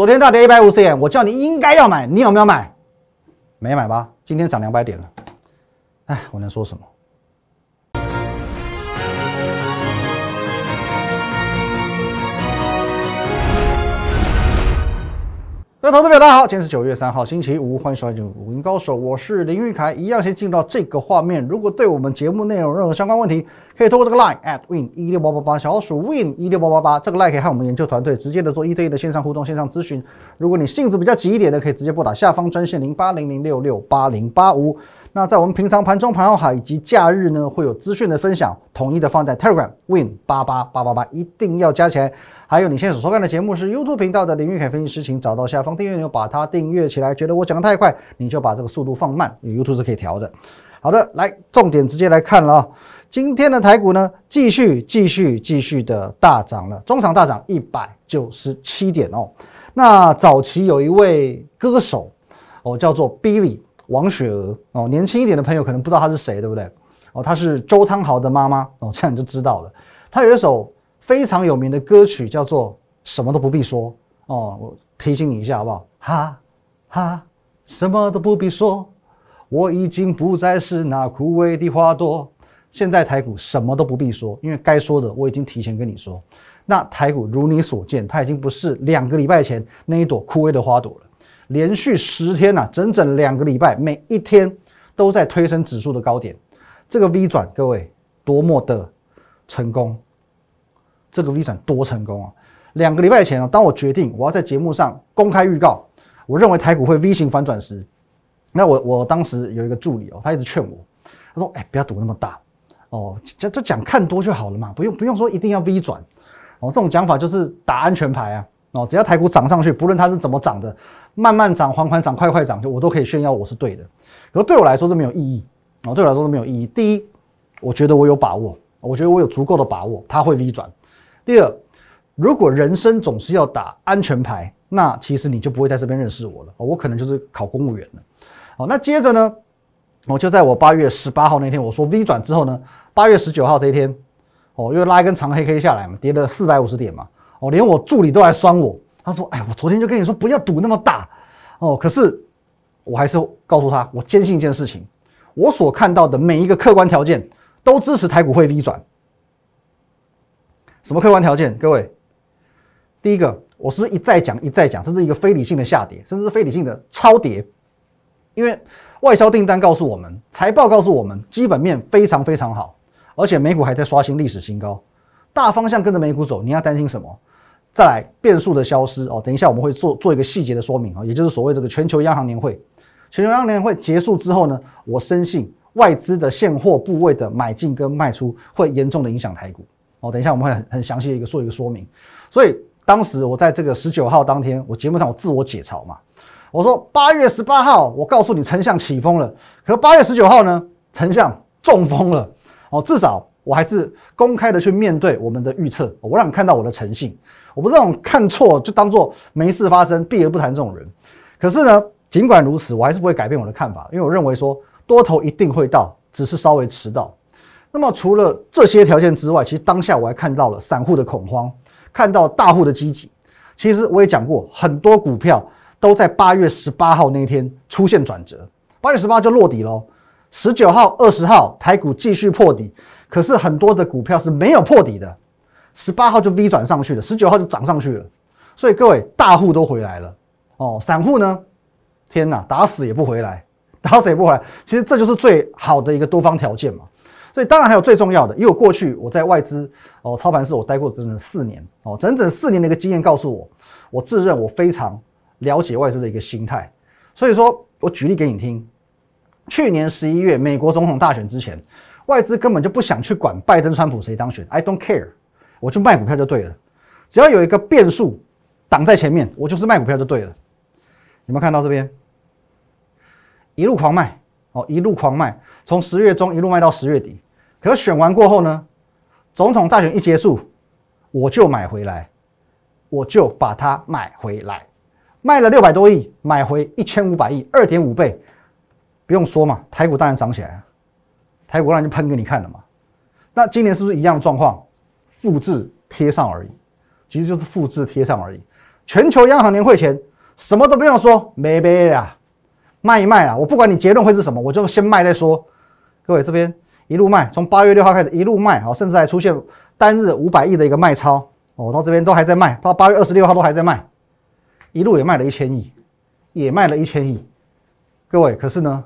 昨天大跌一百五十点，我叫你应该要买，你有没有买？没买吧？今天涨两百点了，哎，我能说什么？各位投资朋友，大家好，今天是九月三号，星期五，欢迎收看《五音高手》，我是林玉凯。一样先进入到这个画面。如果对我们节目内容任何相关问题，可以通过这个 line at win 一六八八八小鼠 win 一六八八八这个 line 可以和我们研究团队直接的做一对一的线上互动、线上咨询。如果你性子比较急一点的，可以直接拨打下方专线零八零零六六八零八五。那在我们平常盘中、盘后海以及假日呢，会有资讯的分享，统一的放在 Telegram win 八八八八八，一定要加起来。还有你现在所收看的节目是 YouTube 频道的林玉凯分析师，请找到下方订阅钮，把它订阅起来。觉得我讲的太快，你就把这个速度放慢，YouTube 是可以调的。好的，来重点直接来看了啊。今天的台股呢，继续继续继续的大涨了，中场大涨一百九十七点哦。那早期有一位歌手哦，叫做 Billy 王雪娥哦，年轻一点的朋友可能不知道她是谁，对不对？哦，她是周汤豪的妈妈哦，这样你就知道了。她有一首。非常有名的歌曲叫做《什么都不必说》哦，我提醒你一下好不好？哈哈，什么都不必说，我已经不再是那枯萎的花朵。现在台股什么都不必说，因为该说的我已经提前跟你说。那台股如你所见，它已经不是两个礼拜前那一朵枯萎的花朵了。连续十天呐，整整两个礼拜，每一天都在推升指数的高点。这个 V 转，各位多么的成功！这个 V 转多成功啊！两个礼拜前啊，当我决定我要在节目上公开预告，我认为台股会 V 型反转时，那我我当时有一个助理哦，他一直劝我，他说：“哎，不要赌那么大哦，就就讲看多就好了嘛，不用不用说一定要 V 转哦。”这种讲法就是打安全牌啊哦，只要台股涨上去，不论它是怎么涨的，慢慢涨、缓缓涨、快快涨，就我都可以炫耀我是对的。可对我来说是没有意义哦，对我来说是没有意义。第一，我觉得我有把握，我觉得我有足够的把握，它会 V 转。第二，如果人生总是要打安全牌，那其实你就不会在这边认识我了。我可能就是考公务员了。好，那接着呢，我就在我八月十八号那天我说 V 转之后呢，八月十九号这一天，哦，又拉一根长黑 K 下来嘛，跌了四百五十点嘛。哦，连我助理都来酸我，他说：“哎，我昨天就跟你说不要赌那么大。”哦，可是我还是告诉他，我坚信一件事情，我所看到的每一个客观条件都支持台股会 V 转。什么客观条件？各位，第一个，我是不是一再讲一再讲，甚至一个非理性的下跌，甚至非理性的超跌。因为外销订单告诉我们，财报告诉我们，基本面非常非常好，而且美股还在刷新历史新高，大方向跟着美股走，你要担心什么？再来变数的消失哦，等一下我们会做做一个细节的说明啊，也就是所谓这个全球央行年会，全球央行年会结束之后呢，我深信外资的现货部位的买进跟卖出会严重的影响台股。哦，等一下我们会很很详细的一个做一个说明。所以当时我在这个十九号当天，我节目上我自我解嘲嘛，我说八月十八号我告诉你丞相起风了，可八月十九号呢，丞相中风了。哦，至少我还是公开的去面对我们的预测，我让你看到我的诚信。我不是那种看错就当做没事发生避而不谈这种人。可是呢，尽管如此，我还是不会改变我的看法，因为我认为说多头一定会到，只是稍微迟到。那么除了这些条件之外，其实当下我还看到了散户的恐慌，看到大户的积极。其实我也讲过，很多股票都在八月十八号那一天出现转折，八月十八就落底喽。十九号、二十号台股继续破底，可是很多的股票是没有破底的，十八号就 V 转上去了，十九号就涨上去了。所以各位大户都回来了哦，散户呢？天哪，打死也不回来，打死也不回来。其实这就是最好的一个多方条件嘛。所以当然还有最重要的，因为我过去我在外资哦操盘室我待过整整四年哦，整整四年的一个经验告诉我，我自认我非常了解外资的一个心态。所以说我举例给你听，去年十一月美国总统大选之前，外资根本就不想去管拜登、川普谁当选，I don't care，我就卖股票就对了，只要有一个变数挡在前面，我就是卖股票就对了。有没有看到这边？一路狂卖？哦，一路狂卖，从十月中一路卖到十月底。可选完过后呢，总统大选一结束，我就买回来，我就把它买回来，卖了六百多亿，买回一千五百亿，二点五倍，不用说嘛，台股当然涨起来了，台股人就喷给你看了嘛。那今年是不是一样的状况？复制贴上而已，其实就是复制贴上而已。全球央行年会前什么都不用说，没没啦，卖一卖啦。我不管你结论会是什么，我就先卖再说。各位这边一路卖，从八月六号开始一路卖，好，甚至还出现单日五百亿的一个卖超，哦，到这边都还在卖，到八月二十六号都还在卖，一路也卖了一千亿，也卖了一千亿。各位，可是呢，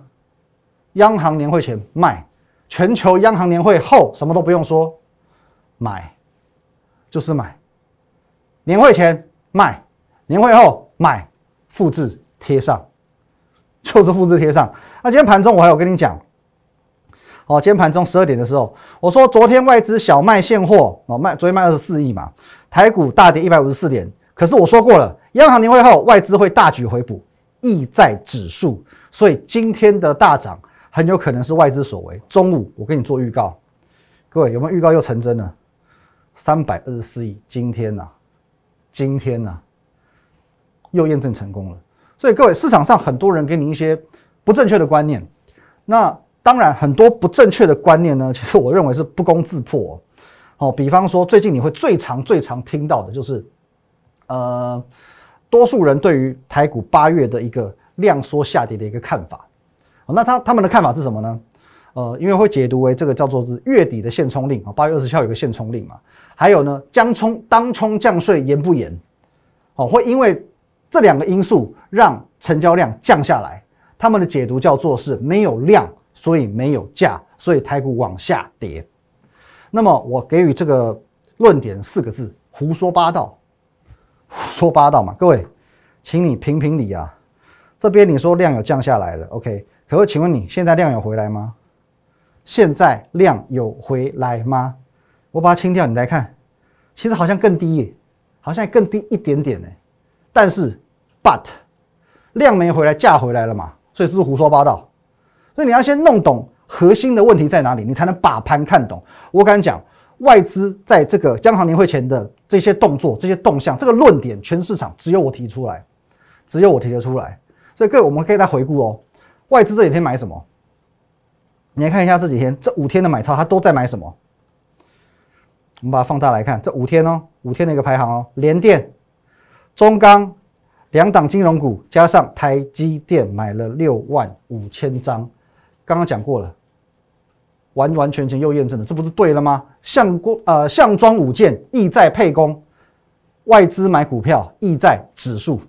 央行年会前卖，全球央行年会后什么都不用说，买就是买，年会前卖，年会后买，复制贴上，就是复制贴上。那今天盘中我还有跟你讲。哦，今天盘中十二点的时候，我说昨天外资小卖现货哦，卖昨天卖二十四亿嘛，台股大跌一百五十四点。可是我说过了，央行年会后外资会大举回补，意在指数，所以今天的大涨很有可能是外资所为。中午我跟你做预告，各位有没有预告又成真了？三百二十四亿，今天呐，今天呐，又验证成功了。所以各位市场上很多人给你一些不正确的观念，那。当然，很多不正确的观念呢，其实我认为是不攻自破。哦，比方说，最近你会最常、最常听到的就是，呃，多数人对于台股八月的一个量缩下跌的一个看法。那他他们的看法是什么呢？呃，因为会解读为这个叫做是月底的限冲令啊，八月二十号有个限冲令嘛。还有呢，将冲当冲降税严不严？哦，会因为这两个因素让成交量降下来。他们的解读叫做是没有量。所以没有价，所以台股往下跌。那么我给予这个论点四个字：胡说八道。说八道嘛，各位，请你评评理啊。这边你说量有降下来了，OK？可是请问你现在量有回来吗？现在量有回来吗？我把它清掉，你来看，其实好像更低耶，好像更低一点点呢。但是，but 量没回来，价回来了嘛？所以是不是胡说八道？所以你要先弄懂核心的问题在哪里，你才能把盘看懂。我敢讲，外资在这个央行年会前的这些动作、这些动向、这个论点，全市场只有我提出来，只有我提得出来。所以各位，我们可以再回顾哦，外资这几天买什么？你来看一下这几天这五天的买超，它都在买什么？我们把它放大来看，这五天哦，五天的一个排行哦，联电、中钢。两档金融股加上台积电买了六万五千张，刚刚讲过了，完完全全又验证了，这不是对了吗？项光呃项庄舞剑，意在沛公，外资买股票意在指数，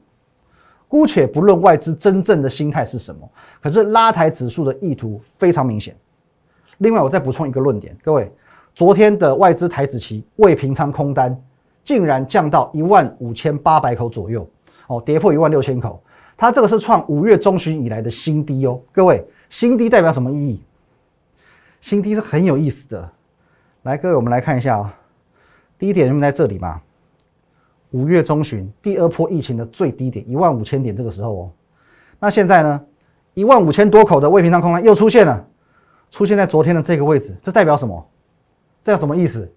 姑且不论外资真正的心态是什么，可是拉抬指数的意图非常明显。另外，我再补充一个论点，各位，昨天的外资台子期未平仓空单竟然降到一万五千八百口左右。哦，跌破一万六千口，它这个是创五月中旬以来的新低哦。各位，新低代表什么意义？新低是很有意思的。来，各位，我们来看一下啊。第一点，就在这里嘛，五月中旬第二波疫情的最低点一万五千点，这个时候哦。那现在呢，一万五千多口的未平仓空单又出现了，出现在昨天的这个位置，这代表什么？这叫什么意思？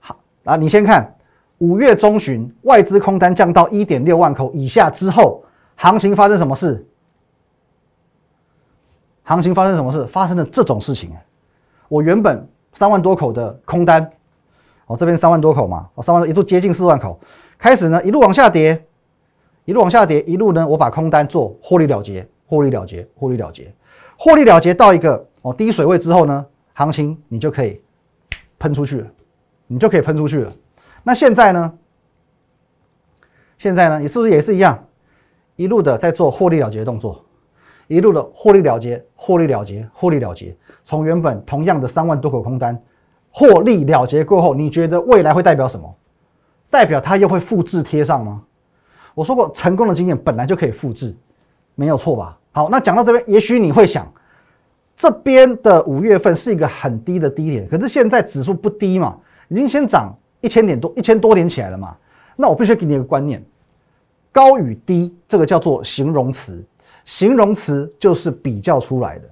好啊，你先看。五月中旬，外资空单降到一点六万口以下之后，行情发生什么事？行情发生什么事？发生了这种事情。我原本三万多口的空单，哦，这边三万多口嘛，哦，三万多一度接近四万口，开始呢一路往下跌，一路往下跌，一路呢我把空单做获利了结，获利了结，获利了结，获利了结到一个哦低水位之后呢，行情你就可以喷出去了，你就可以喷出去了。那现在呢？现在呢？你是不是也是一样，一路的在做获利了结的动作，一路的获利了结，获利了结，获利了结。从原本同样的三万多口空单，获利了结过后，你觉得未来会代表什么？代表它又会复制贴上吗？我说过，成功的经验本来就可以复制，没有错吧？好，那讲到这边，也许你会想，这边的五月份是一个很低的低点，可是现在指数不低嘛，已经先涨。一千点多，一千多点起来了嘛？那我必须给你一个观念，高与低这个叫做形容词，形容词就是比较出来的。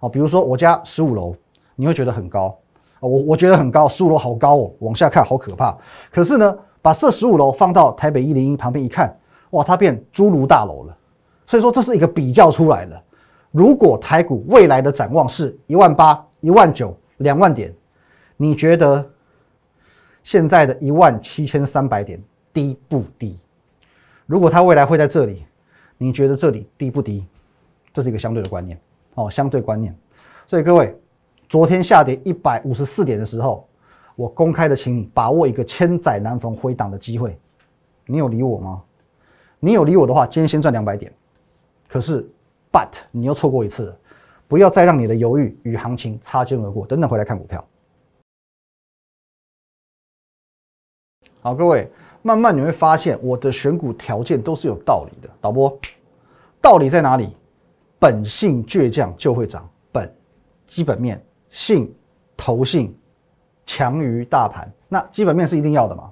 哦，比如说我家十五楼，你会觉得很高，我我觉得很高，十五楼好高哦，往下看好可怕。可是呢，把这十五楼放到台北一零一旁边一看，哇，它变侏儒大楼了。所以说这是一个比较出来的。如果台股未来的展望是一万八、一万九、两万点，你觉得？现在的一万七千三百点低不低？如果它未来会在这里，你觉得这里低不低？这是一个相对的观念哦，相对观念。所以各位，昨天下跌一百五十四点的时候，我公开的请你把握一个千载难逢回档的机会。你有理我吗？你有理我的话，今天先赚两百点。可是，but 你又错过一次，不要再让你的犹豫与行情擦肩而过。等等回来看股票。好，各位，慢慢你会发现我的选股条件都是有道理的。导播，道理在哪里？本性倔强就会涨，本基本面性投性强于大盘，那基本面是一定要的嘛？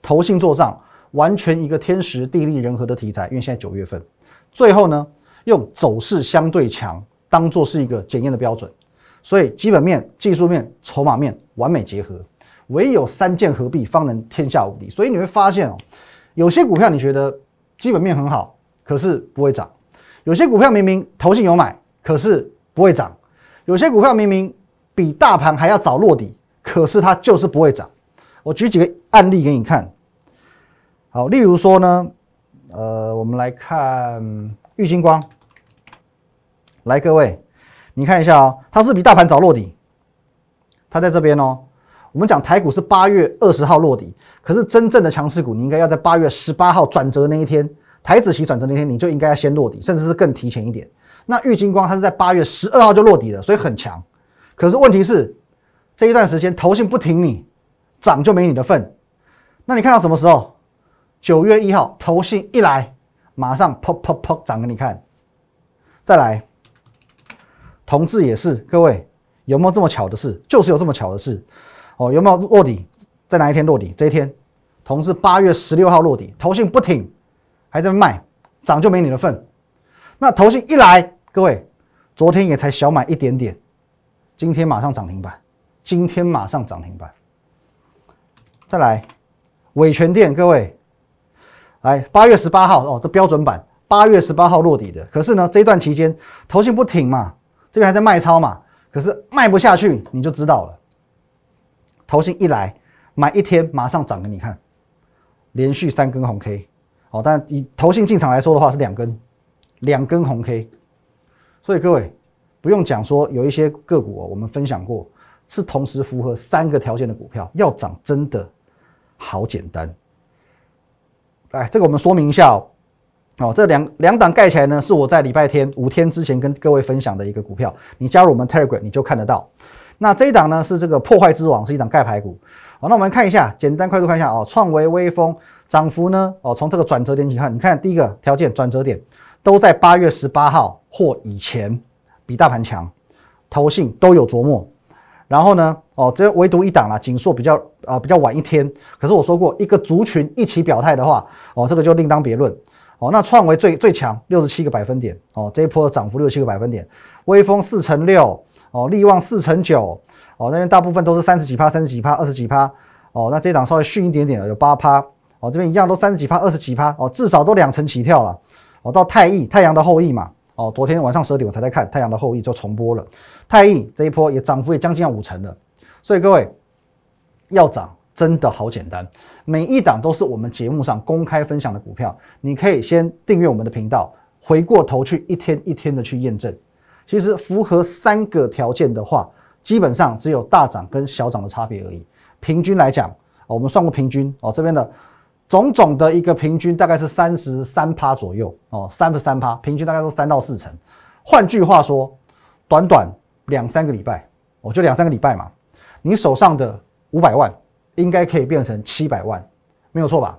投性做账，完全一个天时地利人和的题材。因为现在九月份，最后呢，用走势相对强当做是一个检验的标准，所以基本面、技术面、筹码面完美结合。唯有三剑合璧，方能天下无敌。所以你会发现哦，有些股票你觉得基本面很好，可是不会涨；有些股票明明投信有买，可是不会涨；有些股票明明比大盘还要早落底，可是它就是不会涨。我举几个案例给你看。好，例如说呢，呃，我们来看玉金光。来，各位，你看一下哦，它是比大盘早落底，它在这边哦。我们讲台股是八月二十号落底，可是真正的强势股，你应该要在八月十八号转折那一天，台子期转折那天，你就应该要先落底，甚至是更提前一点。那玉金光它是在八月十二号就落底了，所以很强。可是问题是这一段时间投信不停你涨就没你的份。那你看到什么时候？九月一号投信一来，马上砰砰砰涨给你看。再来，同志也是，各位有没有这么巧的事？就是有这么巧的事。哦，有没有落底？在哪一天落底？这一天，同志八月十六号落底，投信不挺，还在卖，涨就没你的份。那投信一来，各位，昨天也才小买一点点，今天马上涨停板，今天马上涨停板。再来，伟全店，各位，来八月十八号哦，这标准版，八月十八号落底的。可是呢，这一段期间投信不挺嘛，这边还在卖超嘛，可是卖不下去，你就知道了。投信一来买一天，马上涨给你看，连续三根红 K，好，但以投信进场来说的话是两根，两根红 K，所以各位不用讲说有一些个股哦，我们分享过是同时符合三个条件的股票，要涨真的好简单。哎，这个我们说明一下哦，哦，这两两档盖起来呢，是我在礼拜天五天之前跟各位分享的一个股票，你加入我们 Telegram 你就看得到。那这一档呢是这个破坏之王，是一档盖牌股。好，那我们看一下，简单快速看一下哦。创维、微风涨幅呢？哦，从这个转折点起看，你看第一个条件转折点都在八月十八号或以前，比大盘强，投信都有琢磨。然后呢，哦，这唯独一档啦，锦硕比较啊比较晚一天。可是我说过，一个族群一起表态的话，哦，这个就另当别论。哦，那创维最最强六十七个百分点，哦，这一波涨幅六十七个百分点，微风四乘六。哦，利旺四成九，哦，那边大部分都是三十几趴、三十几趴、二十几趴，哦，那这档稍微逊一点点有八趴，哦，这边一样都三十几趴、二十几趴，哦，至少都两成起跳了，哦，到太易太阳的后裔嘛，哦，昨天晚上十二点我才在看太阳的后裔就重播了，太易这一波也涨幅也将近要五成了，所以各位要涨真的好简单，每一档都是我们节目上公开分享的股票，你可以先订阅我们的频道，回过头去一天一天的去验证。其实符合三个条件的话，基本上只有大涨跟小涨的差别而已。平均来讲，我们算过平均哦，这边的种种的一个平均大概是三十三趴左右哦，三十三趴，平均大概都三到四成。换句话说，短短两三个礼拜，哦就两三个礼拜嘛，你手上的五百万应该可以变成七百万，没有错吧？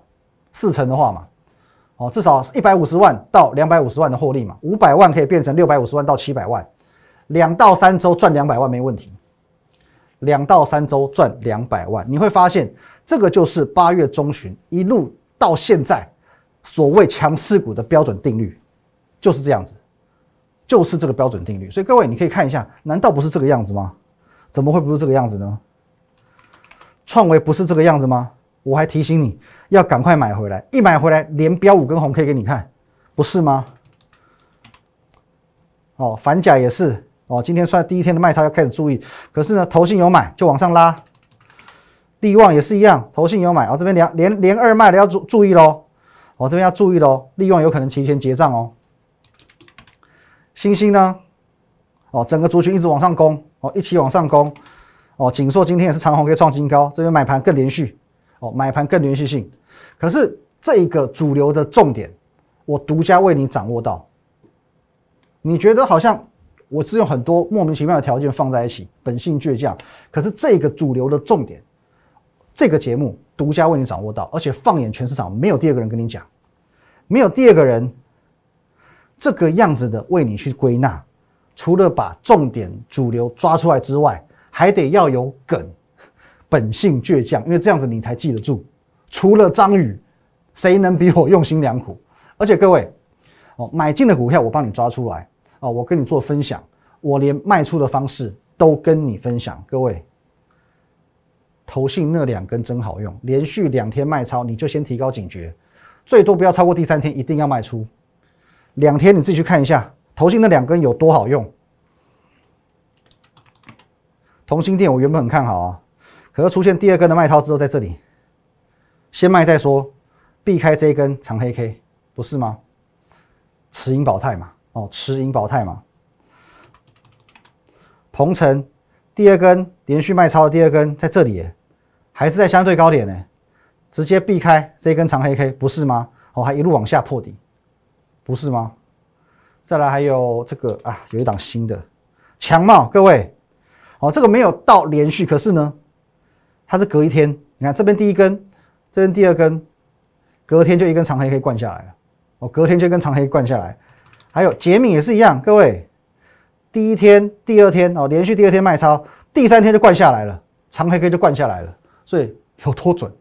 四成的话嘛。哦，至少一百五十万到两百五十万的获利嘛，五百万可以变成六百五十万到七百万，两到三周赚两百万没问题，两到三周赚两百万，你会发现这个就是八月中旬一路到现在所谓强势股的标准定律，就是这样子，就是这个标准定律。所以各位你可以看一下，难道不是这个样子吗？怎么会不是这个样子呢？创维不是这个样子吗？我还提醒你要赶快买回来，一买回来连标五根红 K 给你看，不是吗？哦，反甲也是哦，今天算第一天的卖超要开始注意。可是呢，头信有买就往上拉，利旺也是一样，投信有买哦，这边连连连二卖的要注注意喽，哦这边要注意喽，利旺有可能提前结账哦。星星呢？哦，整个族群一直往上攻，哦一起往上攻，哦锦硕今天也是长虹可以创新高，这边买盘更连续，哦买盘更连续性。可是这个主流的重点，我独家为你掌握到。你觉得好像我是用很多莫名其妙的条件放在一起，本性倔强。可是这个主流的重点。这个节目独家为你掌握到，而且放眼全市场，没有第二个人跟你讲，没有第二个人这个样子的为你去归纳。除了把重点主流抓出来之外，还得要有梗，本性倔强，因为这样子你才记得住。除了张宇，谁能比我用心良苦？而且各位，哦，买进的股票我帮你抓出来，哦，我跟你做分享，我连卖出的方式都跟你分享，各位。投信那两根真好用，连续两天卖超，你就先提高警觉，最多不要超过第三天，一定要卖出。两天你自己去看一下，投信那两根有多好用。同心店我原本很看好啊，可是出现第二根的卖超之后，在这里先卖再说，避开这一根长黑 K，不是吗？持盈保泰嘛，哦，持盈保泰嘛。鹏程。第二根连续卖超的第二根在这里，还是在相对高点呢，直接避开这一根长黑 K，不是吗？哦，还一路往下破底，不是吗？再来还有这个啊，有一档新的强帽，各位，哦，这个没有到连续，可是呢，它是隔一天，你看这边第一根，这边第二根，隔天就一根长黑 K 灌下来了，哦，隔天就一根长黑灌下来，还有杰敏也是一样，各位。第一天、第二天哦，连续第二天卖超，第三天就灌下来了，长黑 K 就灌下来了，所以有多准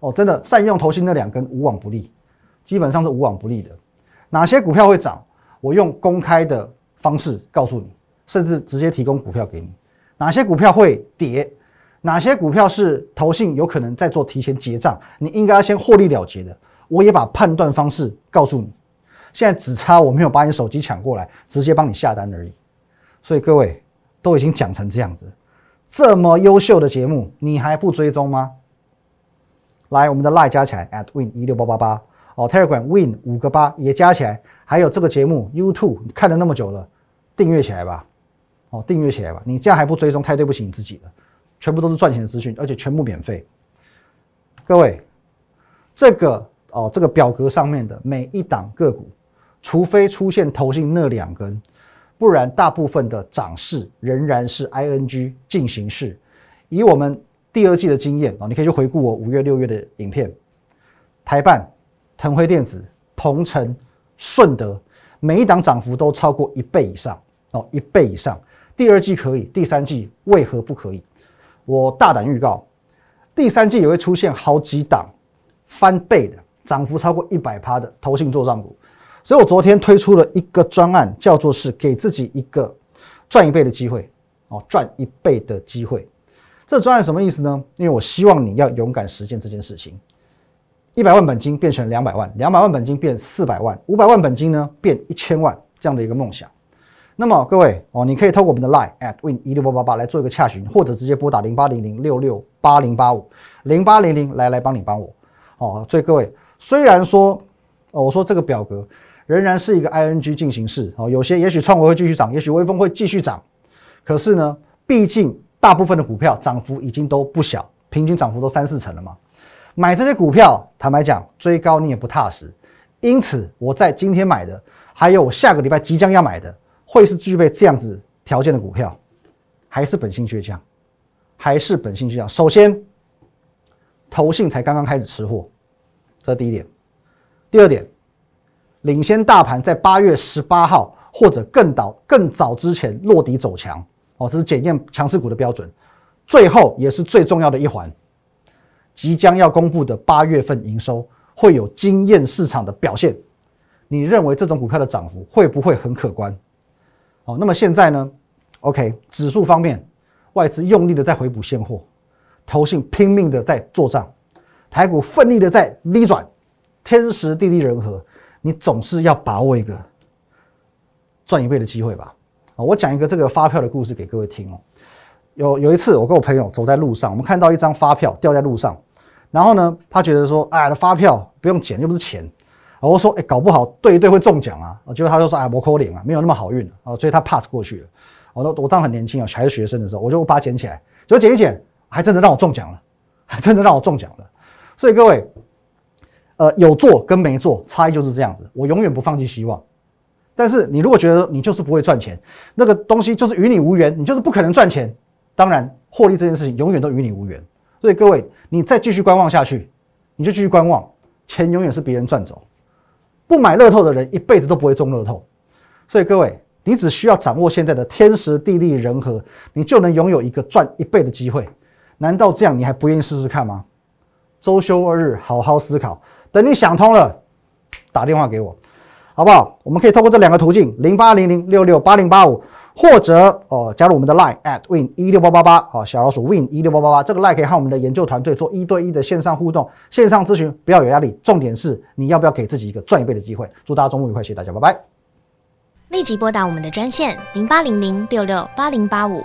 哦！真的善用投信那两根无往不利，基本上是无往不利的。哪些股票会涨？我用公开的方式告诉你，甚至直接提供股票给你。哪些股票会跌？哪些股票是投信有可能在做提前结账？你应该要先获利了结的。我也把判断方式告诉你。现在只差我没有把你手机抢过来，直接帮你下单而已。所以各位都已经讲成这样子，这么优秀的节目，你还不追踪吗？来，我们的 Line 加起来 at win 一六八八八哦，Telegram win 五个八也加起来，还有这个节目 YouTube 看了那么久了，订阅起来吧，哦，订阅起来吧，你这样还不追踪，太对不起你自己了。全部都是赚钱的资讯，而且全部免费。各位，这个哦，这个表格上面的每一档个股，除非出现头信那两根。不然，大部分的涨势仍然是 ing 进行式。以我们第二季的经验啊，你可以去回顾我五月、六月的影片。台办、腾辉电子、鹏程、顺德，每一档涨幅都超过一倍以上哦，一倍以上。第二季可以，第三季为何不可以？我大胆预告，第三季也会出现好几档翻倍的涨幅超过一百趴的投信做账股。所以我昨天推出了一个专案，叫做是给自己一个赚一倍的机会哦，赚一倍的机会。这专案什么意思呢？因为我希望你要勇敢实现这件事情，一百万本金变成两百万，两百万本金变四百万，五百万本金呢变一千万这样的一个梦想。那么各位哦，你可以透过我们的 line at win 一六八八八来做一个洽询，或者直接拨打零八零零六六八零八五零八零零来来帮你帮我哦。所以各位虽然说哦，我说这个表格。仍然是一个 ing 进行式哦，有些也许创维会继续涨，也许微风会继续涨，可是呢，毕竟大部分的股票涨幅已经都不小，平均涨幅都三四成了嘛。买这些股票，坦白讲，追高你也不踏实。因此，我在今天买的，还有我下个礼拜即将要买的，会是具备这样子条件的股票，还是本性倔强，还是本性倔强。首先，投信才刚刚开始吃货，这是第一点。第二点。领先大盘在八月十八号或者更早更早之前落底走强哦，这是检验强势股的标准。最后也是最重要的一环，即将要公布的八月份营收会有惊艳市场的表现。你认为这种股票的涨幅会不会很可观？哦，那么现在呢？OK，指数方面，外资用力的在回补现货，投信拼命的在做账，台股奋力的在 V 转，天时地利人和。你总是要把握一个赚一倍的机会吧？啊，我讲一个这个发票的故事给各位听哦。有有一次，我跟我朋友走在路上，我们看到一张发票掉在路上，然后呢，他觉得说，哎，发票不用捡，又不是钱。我说，哎，搞不好对一对会中奖啊。结果他就说，哎，我扣脸啊，没有那么好运啊，所以他 pass 过去了。我都我当很年轻啊，还是学生的时候，我就把它捡起来，结果捡一捡，还真的让我中奖了，还真的让我中奖了。所以各位，呃，有做跟没做差异就是这样子。我永远不放弃希望。但是你如果觉得你就是不会赚钱，那个东西就是与你无缘，你就是不可能赚钱。当然，获利这件事情永远都与你无缘。所以各位，你再继续观望下去，你就继续观望，钱永远是别人赚走。不买乐透的人一辈子都不会中乐透。所以各位，你只需要掌握现在的天时地利人和，你就能拥有一个赚一倍的机会。难道这样你还不愿意试试看吗？周休二日，好好思考。等你想通了，打电话给我。好不好？我们可以透过这两个途径：零八零零六六八零八五，或者哦加入我们的 Line at win 一六八八八啊，小老鼠 win 一六八八八。这个 Line 可以和我们的研究团队做一对一的线上互动、线上咨询，不要有压力。重点是你要不要给自己一个赚一倍的机会？祝大家周末愉快，谢谢大家，拜拜。立即拨打我们的专线零八零零六六八零八五